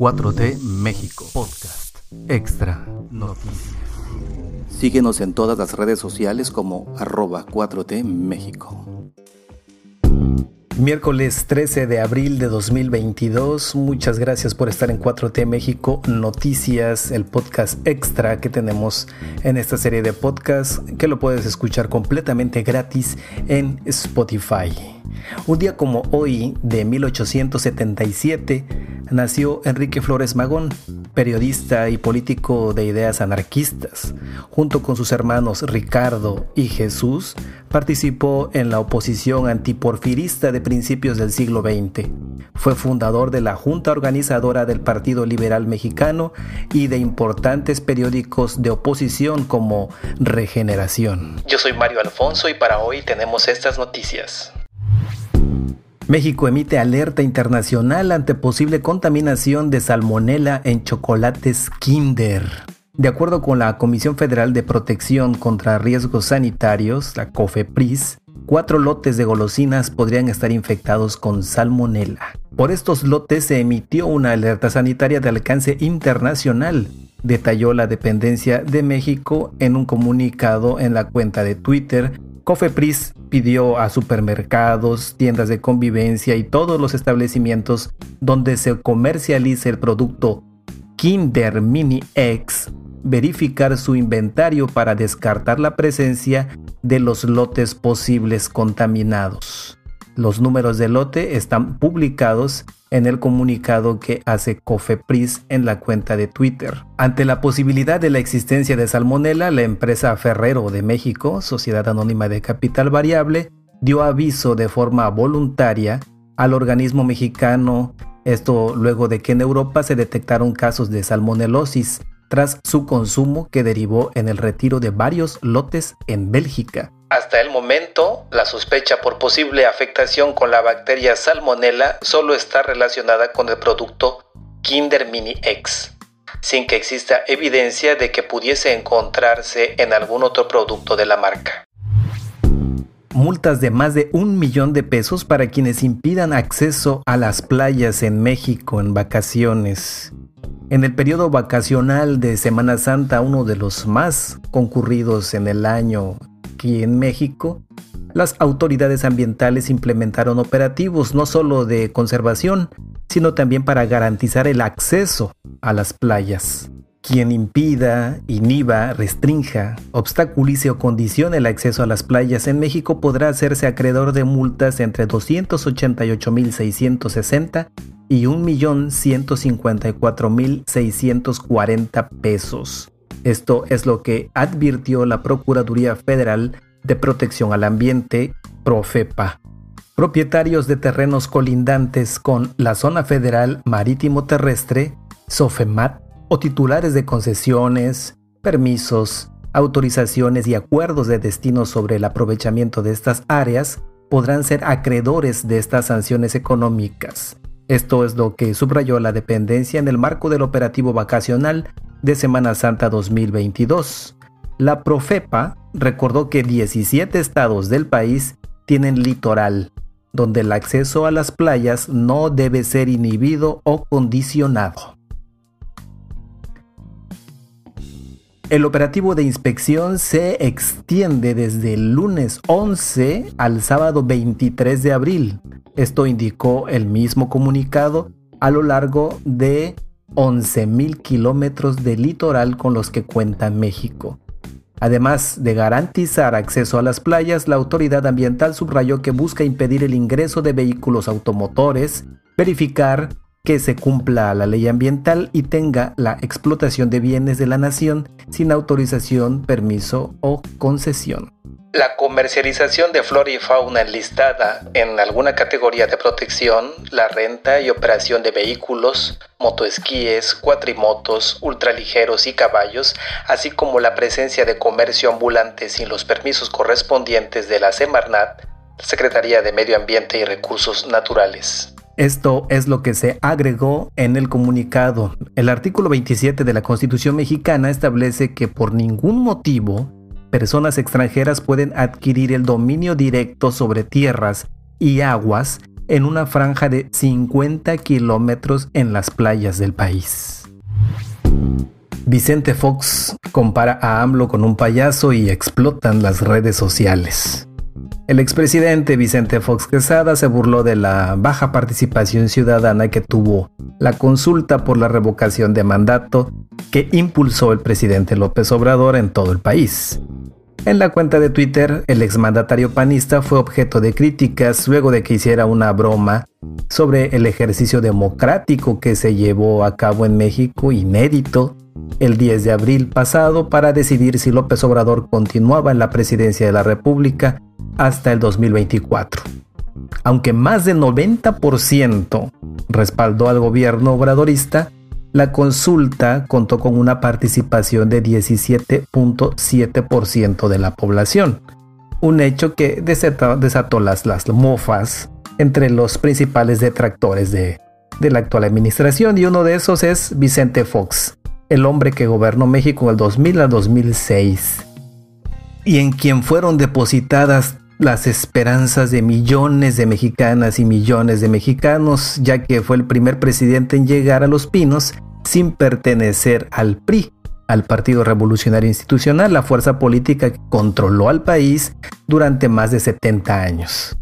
4T México Podcast Extra Noticias. Síguenos en todas las redes sociales como arroba 4T México. Miércoles 13 de abril de 2022. Muchas gracias por estar en 4T México Noticias, el podcast extra que tenemos en esta serie de podcasts que lo puedes escuchar completamente gratis en Spotify. Un día como hoy de 1877 nació Enrique Flores Magón, periodista y político de ideas anarquistas. Junto con sus hermanos Ricardo y Jesús, participó en la oposición antiporfirista de principios del siglo XX. Fue fundador de la Junta Organizadora del Partido Liberal Mexicano y de importantes periódicos de oposición como Regeneración. Yo soy Mario Alfonso y para hoy tenemos estas noticias. México emite alerta internacional ante posible contaminación de salmonela en chocolates Kinder. De acuerdo con la Comisión Federal de Protección contra Riesgos Sanitarios, la COFEPRIS, cuatro lotes de golosinas podrían estar infectados con salmonela. Por estos lotes se emitió una alerta sanitaria de alcance internacional, detalló la dependencia de México en un comunicado en la cuenta de Twitter Cofepris pidió a supermercados, tiendas de convivencia y todos los establecimientos donde se comercialice el producto Kinder Mini X verificar su inventario para descartar la presencia de los lotes posibles contaminados. Los números de lote están publicados en el comunicado que hace Cofepris en la cuenta de Twitter. Ante la posibilidad de la existencia de salmonela, la empresa Ferrero de México, Sociedad Anónima de Capital Variable, dio aviso de forma voluntaria al organismo mexicano, esto luego de que en Europa se detectaron casos de salmonelosis tras su consumo que derivó en el retiro de varios lotes en Bélgica. Hasta el momento, la sospecha por posible afectación con la bacteria Salmonella solo está relacionada con el producto Kinder Mini X, sin que exista evidencia de que pudiese encontrarse en algún otro producto de la marca. Multas de más de un millón de pesos para quienes impidan acceso a las playas en México en vacaciones. En el periodo vacacional de Semana Santa, uno de los más concurridos en el año aquí en México, las autoridades ambientales implementaron operativos no solo de conservación, sino también para garantizar el acceso a las playas. Quien impida, inhiba, restrinja, obstaculice o condicione el acceso a las playas en México podrá hacerse acreedor de multas entre 288.660 y 1.154.640 pesos. Esto es lo que advirtió la Procuraduría Federal de Protección al Ambiente, Profepa. Propietarios de terrenos colindantes con la Zona Federal Marítimo Terrestre, SOFEMAT, o titulares de concesiones, permisos, autorizaciones y acuerdos de destino sobre el aprovechamiento de estas áreas podrán ser acreedores de estas sanciones económicas. Esto es lo que subrayó la dependencia en el marco del operativo vacacional de Semana Santa 2022. La Profepa recordó que 17 estados del país tienen litoral, donde el acceso a las playas no debe ser inhibido o condicionado. El operativo de inspección se extiende desde el lunes 11 al sábado 23 de abril. Esto indicó el mismo comunicado a lo largo de 11.000 kilómetros de litoral con los que cuenta México. Además de garantizar acceso a las playas, la autoridad ambiental subrayó que busca impedir el ingreso de vehículos automotores, verificar que se cumpla la ley ambiental y tenga la explotación de bienes de la nación sin autorización, permiso o concesión. La comercialización de flora y fauna enlistada en alguna categoría de protección, la renta y operación de vehículos, motoesquíes, cuatrimotos, ultraligeros y caballos, así como la presencia de comercio ambulante sin los permisos correspondientes de la Semarnat, Secretaría de Medio Ambiente y Recursos Naturales. Esto es lo que se agregó en el comunicado. El artículo 27 de la Constitución mexicana establece que por ningún motivo personas extranjeras pueden adquirir el dominio directo sobre tierras y aguas en una franja de 50 kilómetros en las playas del país. Vicente Fox compara a AMLO con un payaso y explotan las redes sociales. El expresidente Vicente Fox Quesada se burló de la baja participación ciudadana que tuvo la consulta por la revocación de mandato que impulsó el presidente López Obrador en todo el país. En la cuenta de Twitter, el exmandatario panista fue objeto de críticas luego de que hiciera una broma sobre el ejercicio democrático que se llevó a cabo en México, inédito, el 10 de abril pasado para decidir si López Obrador continuaba en la presidencia de la República hasta el 2024. Aunque más del 90% respaldó al gobierno obradorista, la consulta contó con una participación de 17.7% de la población, un hecho que desató, las, mofas entre los principales detractores de, de la actual administración y uno de esos es Vicente Fox, el hombre que gobernó México del 2000 al 2006 y en quien fueron depositadas las esperanzas de millones de mexicanas y millones de mexicanos, ya que fue el primer presidente en llegar a Los Pinos sin pertenecer al PRI, al Partido Revolucionario Institucional, la fuerza política que controló al país durante más de 70 años.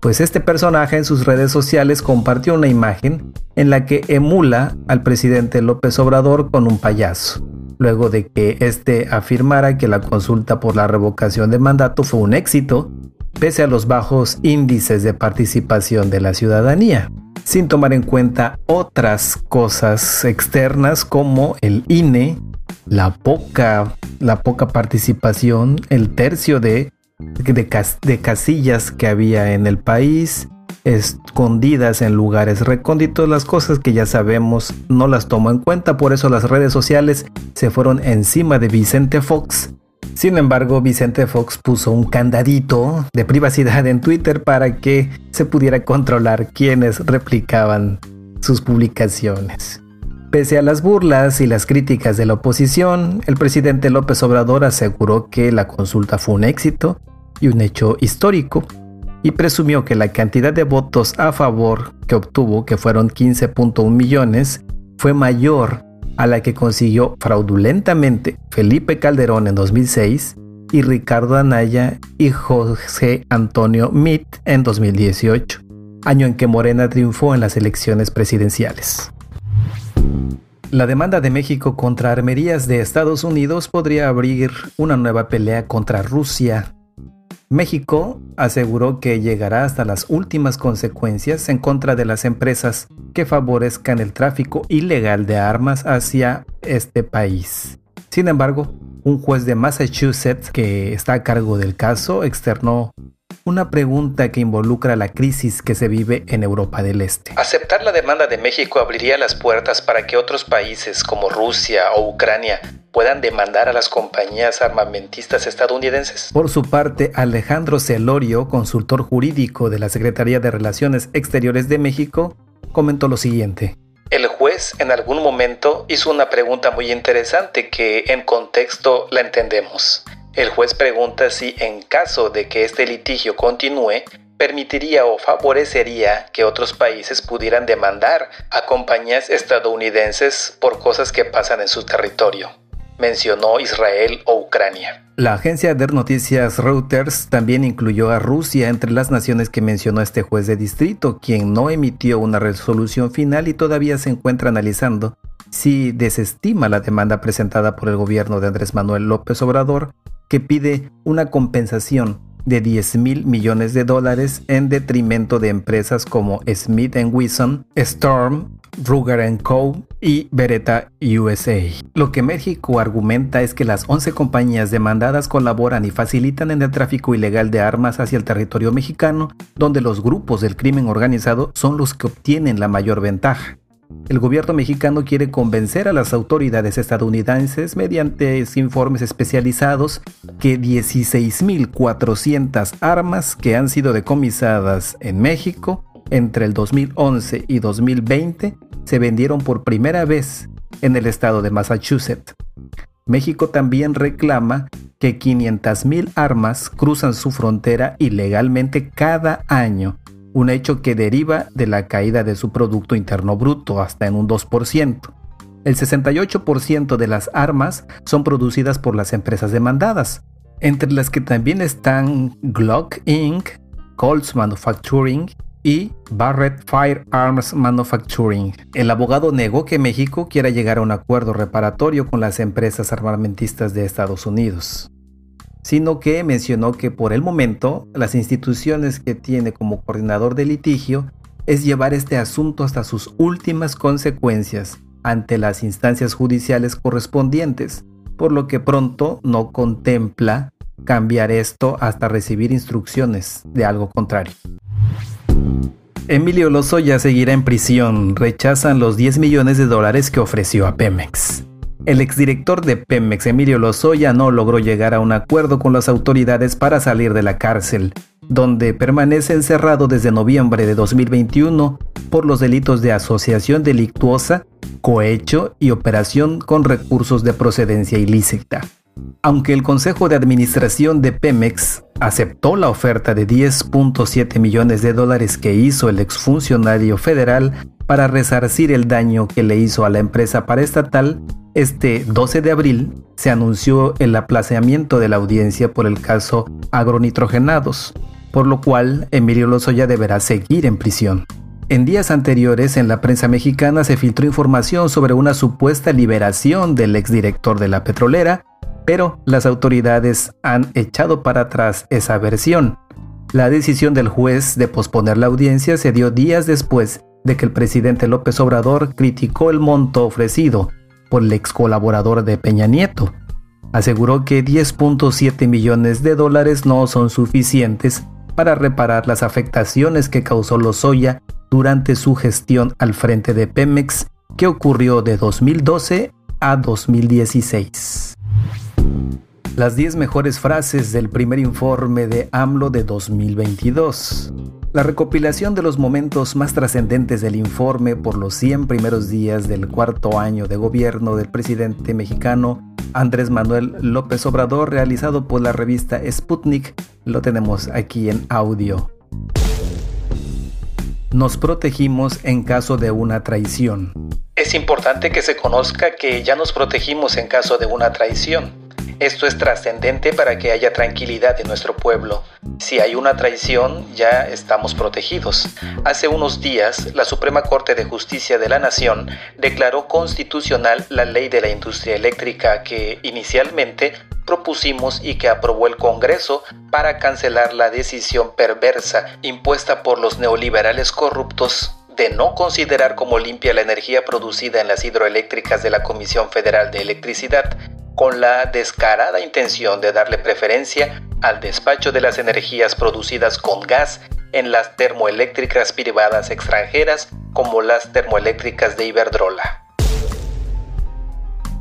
Pues este personaje en sus redes sociales compartió una imagen en la que emula al presidente López Obrador con un payaso, luego de que éste afirmara que la consulta por la revocación de mandato fue un éxito, pese a los bajos índices de participación de la ciudadanía, sin tomar en cuenta otras cosas externas como el INE, la poca, la poca participación, el tercio de de, casillas que había en el país, escondidas en lugares recónditos, las cosas que ya sabemos no las tomó en cuenta, por eso las redes sociales se fueron encima de Vicente Fox. Sin embargo, Vicente Fox puso un candadito de privacidad en Twitter para que se pudiera controlar quienes replicaban sus publicaciones. Pese a las burlas y las críticas de la oposición, el presidente López Obrador aseguró que la consulta fue un éxito y un hecho histórico y presumió que la cantidad de votos a favor que obtuvo, que fueron 15.1 millones, fue mayor a la que consiguió fraudulentamente Felipe Calderón en 2006 y Ricardo Anaya y José Antonio Mitt en 2018, año en que Morena triunfó en las elecciones presidenciales. La demanda de México contra armerías de Estados Unidos podría abrir una nueva pelea contra Rusia. México aseguró que llegará hasta las últimas consecuencias en contra de las empresas que favorezcan el tráfico ilegal de armas hacia este país. Sin embargo, un juez de Massachusetts que está a cargo del caso externó una pregunta que involucra la crisis que se vive en Europa del Este. ¿Aceptar la demanda de México abriría las puertas para que otros países como Rusia o Ucrania puedan demandar a las compañías armamentistas estadounidenses? Por su parte, Alejandro Celorio, consultor jurídico de la Secretaría de Relaciones Exteriores de México, comentó lo siguiente. El juez en algún momento hizo una pregunta muy interesante que en contexto la entendemos. El juez pregunta si en caso de que este litigio continúe, permitiría o favorecería que otros países pudieran demandar a compañías estadounidenses por cosas que pasan en su territorio. Mencionó Israel o Ucrania. La agencia de noticias Reuters también incluyó a Rusia entre las naciones que mencionó este juez de distrito, quien no emitió una resolución final y todavía se encuentra analizando si desestima la demanda presentada por el gobierno de Andrés Manuel López Obrador que pide una compensación de 10 mil millones de dólares en detrimento de empresas como Smith Wesson, Storm, Ruger Co. y Beretta USA. Lo que México argumenta es que las 11 compañías demandadas colaboran y facilitan en el tráfico ilegal de armas hacia el territorio mexicano, donde los grupos del crimen organizado son los que obtienen la mayor ventaja. El gobierno mexicano quiere convencer a las autoridades estadounidenses mediante informes especializados que 16.400 armas que han sido decomisadas en México entre el 2011 y 2020 se vendieron por primera vez en el estado de Massachusetts. México también reclama que 500.000 armas cruzan su frontera ilegalmente cada año un hecho que deriva de la caída de su Producto Interno Bruto hasta en un 2%. El 68% de las armas son producidas por las empresas demandadas, entre las que también están Glock Inc., Colts Manufacturing y Barrett Firearms Manufacturing. El abogado negó que México quiera llegar a un acuerdo reparatorio con las empresas armamentistas de Estados Unidos, sino que mencionó que por el momento las instituciones que tiene como coordinador de litigio es llevar este asunto hasta sus últimas consecuencias ante las instancias judiciales correspondientes, por lo que pronto no contempla cambiar esto hasta recibir instrucciones de algo contrario. Emilio Lozoya seguirá en prisión. Rechazan los 10 millones de dólares que ofreció a Pemex. El exdirector de Pemex, Emilio Lozoya, no logró llegar a un acuerdo con las autoridades para salir de la cárcel, donde permanece encerrado desde noviembre de 2021 por los delitos de asociación delictuosa, cohecho y operación con recursos de procedencia ilícita. Aunque el Consejo de Administración de Pemex aceptó la oferta de 10.7 millones de dólares que hizo el exfuncionario federal para resarcir el daño que le hizo a la empresa paraestatal, este 12 de abril se anunció el aplazamiento de la audiencia por el caso agronitrogenados, por lo cual Emilio Lozoya deberá seguir en prisión. En días anteriores, en la prensa mexicana se filtró información sobre una supuesta liberación del exdirector de la petrolera, pero las autoridades han echado para atrás esa versión. La decisión del juez de posponer la audiencia se dio días después de que el presidente López Obrador criticó el monto ofrecido por el ex colaborador de Peña Nieto. Aseguró que 10.7 millones de dólares no son suficientes para reparar las afectaciones que causó Lozoya durante su gestión al frente de Pemex, que ocurrió de 2012 a 2016. Las 10 mejores frases del primer informe de AMLO de 2022. La recopilación de los momentos más trascendentes del informe por los 100 primeros días del cuarto año de gobierno del presidente mexicano Andrés Manuel López Obrador, realizado por la revista Sputnik, lo tenemos aquí en audio. Nos protegimos en caso de una traición. Es importante que se conozca que ya nos protegimos en caso de una traición. Esto es trascendente para que haya tranquilidad en nuestro pueblo. Si hay una traición, ya estamos protegidos. Hace unos días, la Suprema Corte de Justicia de la Nación declaró constitucional la ley de la industria eléctrica que inicialmente propusimos y que aprobó el Congreso para cancelar la decisión perversa impuesta por los neoliberales corruptos de no considerar como limpia la energía producida en las hidroeléctricas de la Comisión Federal de Electricidad con la descarada intención de darle preferencia al despacho de las energías producidas con gas en las termoeléctricas privadas extranjeras como las termoeléctricas de Iberdrola.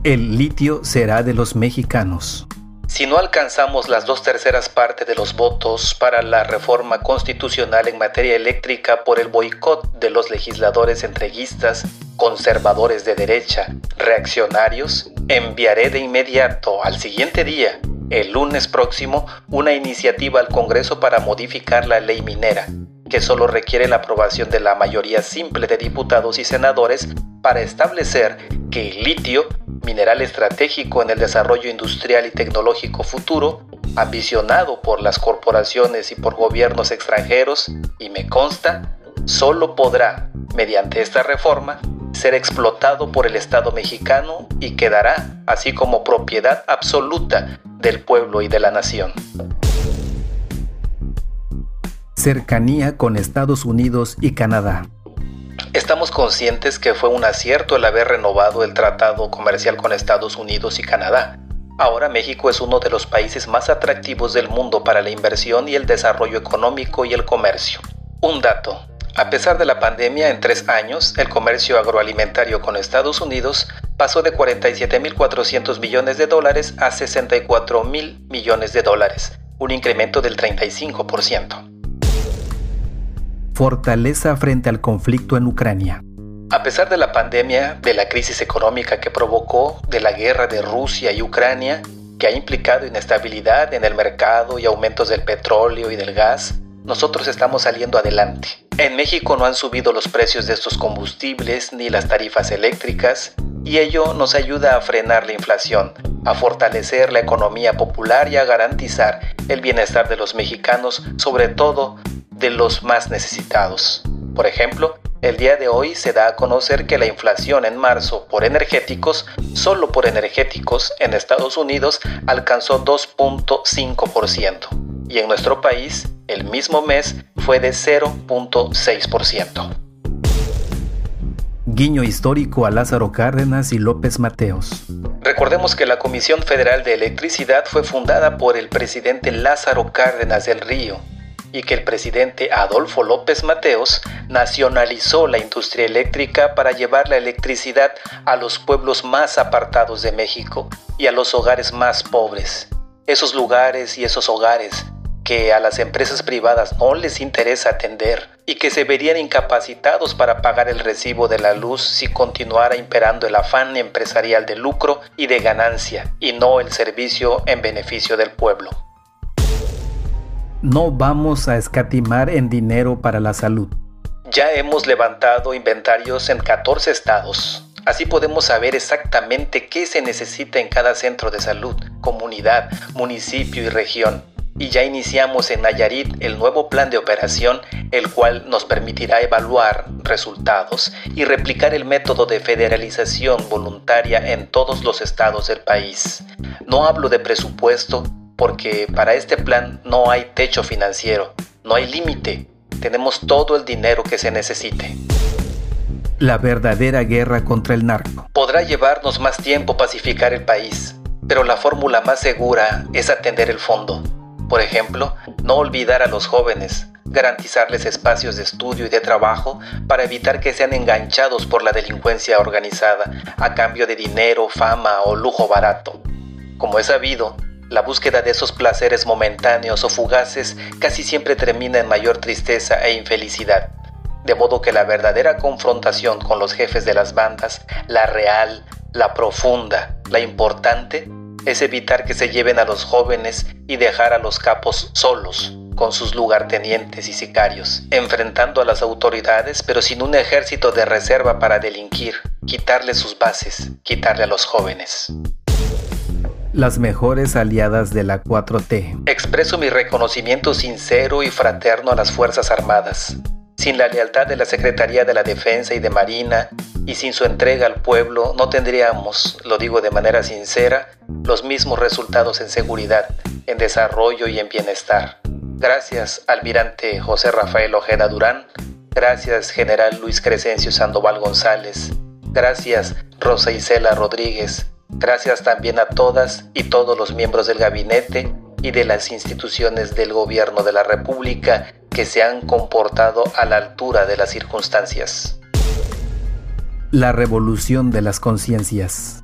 El litio será de los mexicanos. Si no alcanzamos las dos terceras partes de los votos para la reforma constitucional en materia eléctrica por el boicot de los legisladores entreguistas, conservadores de derecha, reaccionarios, enviaré de inmediato al siguiente día, el lunes próximo, una iniciativa al Congreso para modificar la ley minera, que solo requiere la aprobación de la mayoría simple de diputados y senadores para establecer que el litio mineral estratégico en el desarrollo industrial y tecnológico futuro, ambicionado por las corporaciones y por gobiernos extranjeros, y me consta, solo podrá, mediante esta reforma, ser explotado por el Estado mexicano y quedará así como propiedad absoluta del pueblo y de la nación. Cercanía con Estados Unidos y Canadá. Estamos conscientes que fue un acierto el haber renovado el tratado comercial con Estados Unidos y Canadá. Ahora México es uno de los países más atractivos del mundo para la inversión y el desarrollo económico y el comercio. Un dato. A pesar de la pandemia, en tres años, el comercio agroalimentario con Estados Unidos pasó de 47.400 millones de dólares a 64.000 millones de dólares, un incremento del 35% fortaleza frente al conflicto en Ucrania. A pesar de la pandemia, de la crisis económica que provocó, de la guerra de Rusia y Ucrania, que ha implicado inestabilidad en el mercado y aumentos del petróleo y del gas, nosotros estamos saliendo adelante. En México no han subido los precios de estos combustibles ni las tarifas eléctricas y ello nos ayuda a frenar la inflación, a fortalecer la economía popular y a garantizar el bienestar de los mexicanos, sobre todo de los más necesitados. Por ejemplo, el día de hoy se da a conocer que la inflación en marzo por energéticos, solo por energéticos, en Estados Unidos alcanzó 2.5% y en nuestro país el mismo mes fue de 0.6%. Guiño histórico a Lázaro Cárdenas y López Mateos. Recordemos que la Comisión Federal de Electricidad fue fundada por el presidente Lázaro Cárdenas del Río y que el presidente Adolfo López Mateos nacionalizó la industria eléctrica para llevar la electricidad a los pueblos más apartados de México y a los hogares más pobres. Esos lugares y esos hogares que a las empresas privadas no les interesa atender y que se verían incapacitados para pagar el recibo de la luz si continuara imperando el afán empresarial de lucro y de ganancia y no el servicio en beneficio del pueblo no vamos a escatimar en dinero para la salud. Ya hemos levantado inventarios en 14 estados. Así podemos saber exactamente qué se necesita en cada centro de salud, comunidad, municipio y región. Y ya iniciamos en Nayarit el nuevo plan de operación, el cual nos permitirá evaluar resultados y replicar el método de federalización voluntaria en todos los estados del país. No hablo de presupuesto, porque para este plan no hay techo financiero, no hay límite, tenemos todo el dinero que se necesite. La verdadera guerra contra el narco. Podrá llevarnos más tiempo pacificar el país, pero la fórmula más segura es atender el fondo. Por ejemplo, no olvidar a los jóvenes, garantizarles espacios de estudio y de trabajo para evitar que sean enganchados por la delincuencia organizada a cambio de dinero, fama o lujo barato. Como es sabido, la búsqueda de esos placeres momentáneos o fugaces casi siempre termina en mayor tristeza e infelicidad. De modo que la verdadera confrontación con los jefes de las bandas, la real, la profunda, la importante, es evitar que se lleven a los jóvenes y dejar a los capos solos, con sus lugartenientes y sicarios, enfrentando a las autoridades pero sin un ejército de reserva para delinquir, quitarle sus bases, quitarle a los jóvenes las mejores aliadas de la 4T. Expreso mi reconocimiento sincero y fraterno a las Fuerzas Armadas. Sin la lealtad de la Secretaría de la Defensa y de Marina y sin su entrega al pueblo no tendríamos, lo digo de manera sincera, los mismos resultados en seguridad, en desarrollo y en bienestar. Gracias, almirante José Rafael Ojeda Durán. Gracias, general Luis Crescencio Sandoval González. Gracias, Rosa Isela Rodríguez. Gracias también a todas y todos los miembros del gabinete y de las instituciones del gobierno de la República que se han comportado a la altura de las circunstancias. La revolución de las conciencias.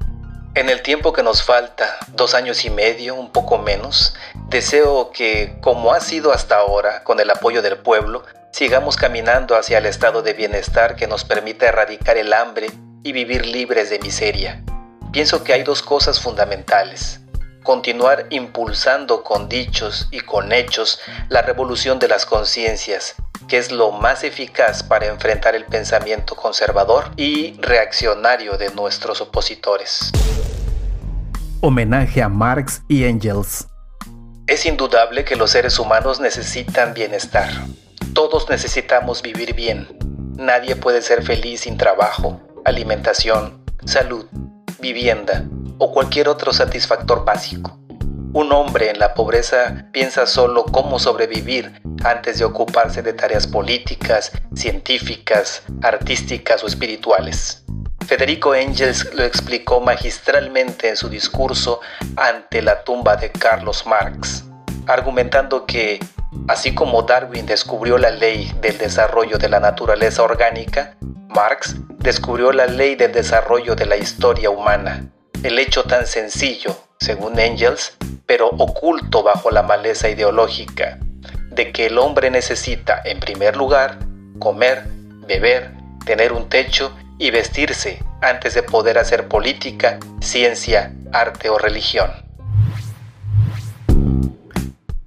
En el tiempo que nos falta, dos años y medio, un poco menos, deseo que, como ha sido hasta ahora, con el apoyo del pueblo, sigamos caminando hacia el estado de bienestar que nos permita erradicar el hambre y vivir libres de miseria pienso que hay dos cosas fundamentales. Continuar impulsando con dichos y con hechos la revolución de las conciencias, que es lo más eficaz para enfrentar el pensamiento conservador y reaccionario de nuestros opositores. Homenaje a Marx y Engels. Es indudable que los seres humanos necesitan bienestar. Todos necesitamos vivir bien. Nadie puede ser feliz sin trabajo, alimentación, salud vivienda o cualquier otro satisfactor básico. Un hombre en la pobreza piensa solo cómo sobrevivir antes de ocuparse de tareas políticas, científicas, artísticas o espirituales. Federico Engels lo explicó magistralmente en su discurso ante la tumba de Carlos Marx, argumentando que, así como Darwin descubrió la ley del desarrollo de la naturaleza orgánica, Marx descubrió la ley del desarrollo de la historia humana, el hecho tan sencillo, según Engels, pero oculto bajo la maleza ideológica, de que el hombre necesita, en primer lugar, comer, beber, tener un techo y vestirse antes de poder hacer política, ciencia, arte o religión.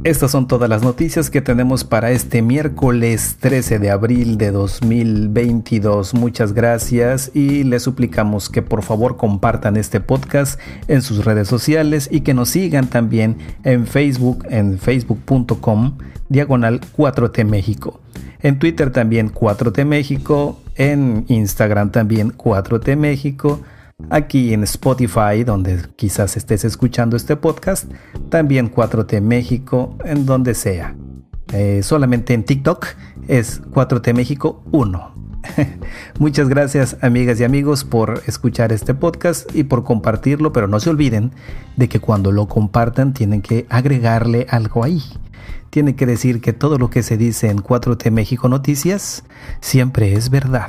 Estas son todas las noticias que tenemos para este miércoles 13 de abril de 2022. Muchas gracias y les suplicamos que por favor compartan este podcast en sus redes sociales y que nos sigan también en Facebook en facebook.com diagonal 4T México. En Twitter también 4T México, en Instagram también 4T México Aquí en Spotify, donde quizás estés escuchando este podcast, también 4T México, en donde sea. Eh, solamente en TikTok es 4T México 1. Muchas gracias amigas y amigos por escuchar este podcast y por compartirlo, pero no se olviden de que cuando lo compartan tienen que agregarle algo ahí. Tienen que decir que todo lo que se dice en 4T México Noticias siempre es verdad.